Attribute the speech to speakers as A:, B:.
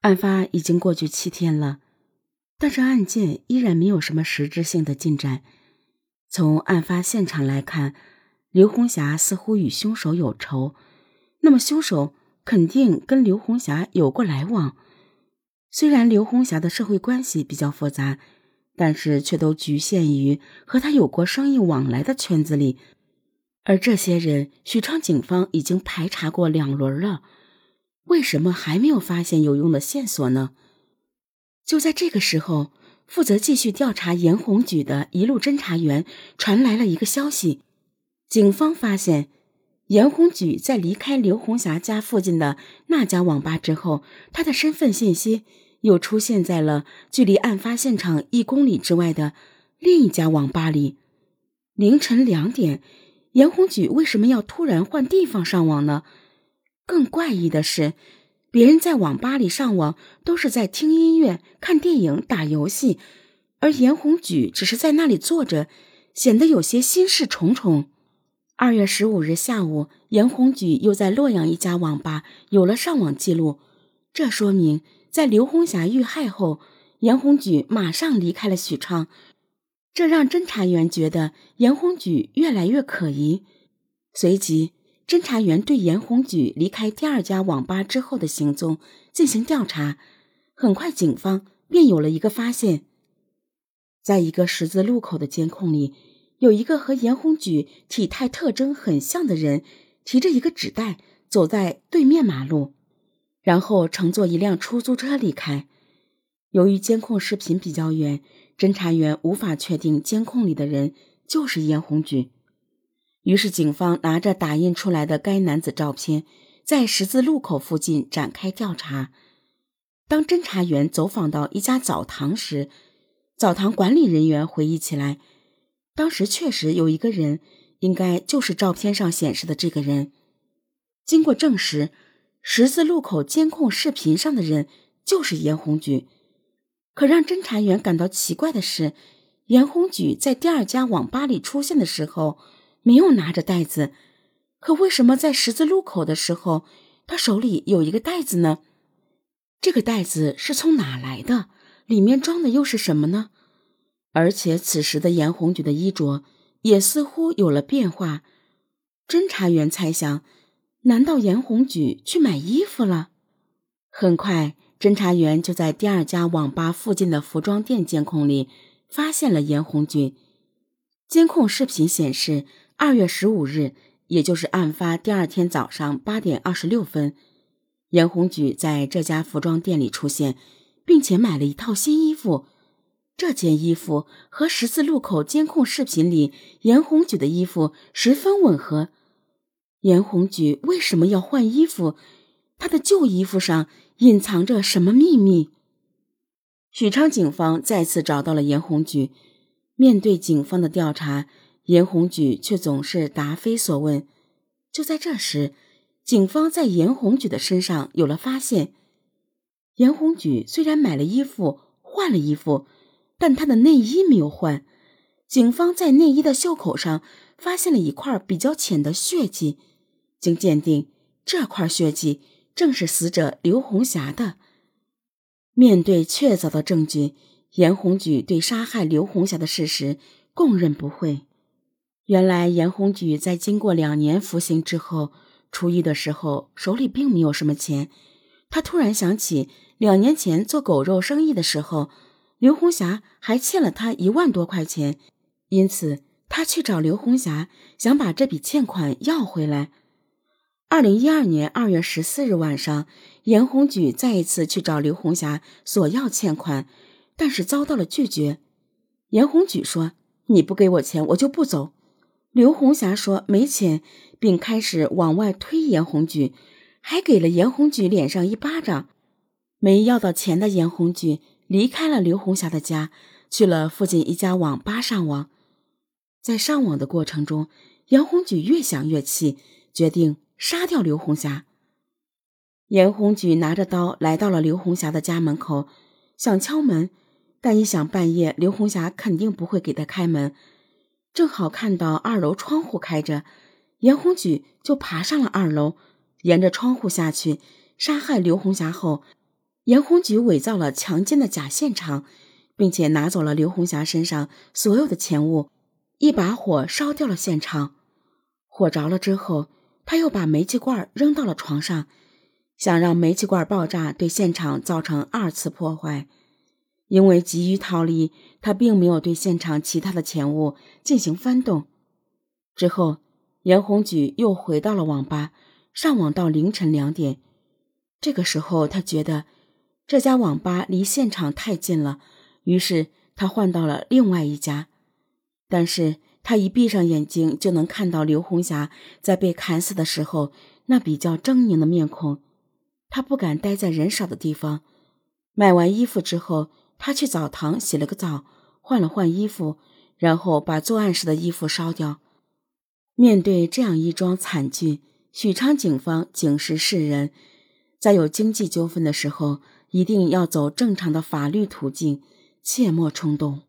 A: 案发已经过去七天了，但是案件依然没有什么实质性的进展。从案发现场来看，刘红霞似乎与凶手有仇，那么凶手肯定跟刘红霞有过来往。虽然刘红霞的社会关系比较复杂，但是却都局限于和他有过生意往来的圈子里，而这些人，许昌警方已经排查过两轮了。为什么还没有发现有用的线索呢？就在这个时候，负责继续调查严红举的一路侦查员传来了一个消息：警方发现严红举在离开刘红霞家附近的那家网吧之后，他的身份信息又出现在了距离案发现场一公里之外的另一家网吧里。凌晨两点，严红举为什么要突然换地方上网呢？更怪异的是，别人在网吧里上网都是在听音乐、看电影、打游戏，而严红举只是在那里坐着，显得有些心事重重。二月十五日下午，严红举又在洛阳一家网吧有了上网记录，这说明在刘红霞遇害后，严红举马上离开了许昌，这让侦查员觉得严红举越来越可疑，随即。侦查员对严红举离开第二家网吧之后的行踪进行调查，很快警方便有了一个发现：在一个十字路口的监控里，有一个和严红举体态特征很像的人，提着一个纸袋走在对面马路，然后乘坐一辆出租车离开。由于监控视频比较远，侦查员无法确定监控里的人就是严红举。于是，警方拿着打印出来的该男子照片，在十字路口附近展开调查。当侦查员走访到一家澡堂时，澡堂管理人员回忆起来，当时确实有一个人，应该就是照片上显示的这个人。经过证实，十字路口监控视频上的人就是严红举。可让侦查员感到奇怪的是，严红举在第二家网吧里出现的时候。没有拿着袋子，可为什么在十字路口的时候，他手里有一个袋子呢？这个袋子是从哪来的？里面装的又是什么呢？而且此时的严红举的衣着也似乎有了变化。侦查员猜想，难道严红举去买衣服了？很快，侦查员就在第二家网吧附近的服装店监控里发现了严红举。监控视频显示。二月十五日，也就是案发第二天早上八点二十六分，严红举在这家服装店里出现，并且买了一套新衣服。这件衣服和十字路口监控视频里严红举的衣服十分吻合。严红举为什么要换衣服？他的旧衣服上隐藏着什么秘密？许昌警方再次找到了严红举，面对警方的调查。严红举却总是答非所问。就在这时，警方在严红举的身上有了发现。严红举虽然买了衣服，换了衣服，但他的内衣没有换。警方在内衣的袖口上发现了一块比较浅的血迹，经鉴定，这块血迹正是死者刘红霞的。面对确凿的证据，严红举对杀害刘红霞的事实供认不讳。原来严红举在经过两年服刑之后，出狱的时候手里并没有什么钱。他突然想起两年前做狗肉生意的时候，刘红霞还欠了他一万多块钱，因此他去找刘红霞，想把这笔欠款要回来。二零一二年二月十四日晚上，严红举再一次去找刘红霞索要欠款，但是遭到了拒绝。严红举说：“你不给我钱，我就不走。”刘红霞说没钱，并开始往外推严红举，还给了严红举脸上一巴掌。没要到钱的严红举离开了刘红霞的家，去了附近一家网吧上网。在上网的过程中，严红举越想越气，决定杀掉刘红霞。严红举拿着刀来到了刘红霞的家门口，想敲门，但一想半夜刘红霞肯定不会给他开门。正好看到二楼窗户开着，严红举就爬上了二楼，沿着窗户下去杀害刘红霞后，严红举伪造了强奸的假现场，并且拿走了刘红霞身上所有的钱物，一把火烧掉了现场。火着了之后，他又把煤气罐扔到了床上，想让煤气罐爆炸，对现场造成二次破坏。因为急于逃离，他并没有对现场其他的钱物进行翻动。之后，严红举又回到了网吧，上网到凌晨两点。这个时候，他觉得这家网吧离现场太近了，于是他换到了另外一家。但是他一闭上眼睛，就能看到刘红霞在被砍死的时候那比较狰狞的面孔。他不敢待在人少的地方。买完衣服之后。他去澡堂洗了个澡，换了换衣服，然后把作案时的衣服烧掉。面对这样一桩惨剧，许昌警方警示世人：在有经济纠纷的时候，一定要走正常的法律途径，切莫冲动。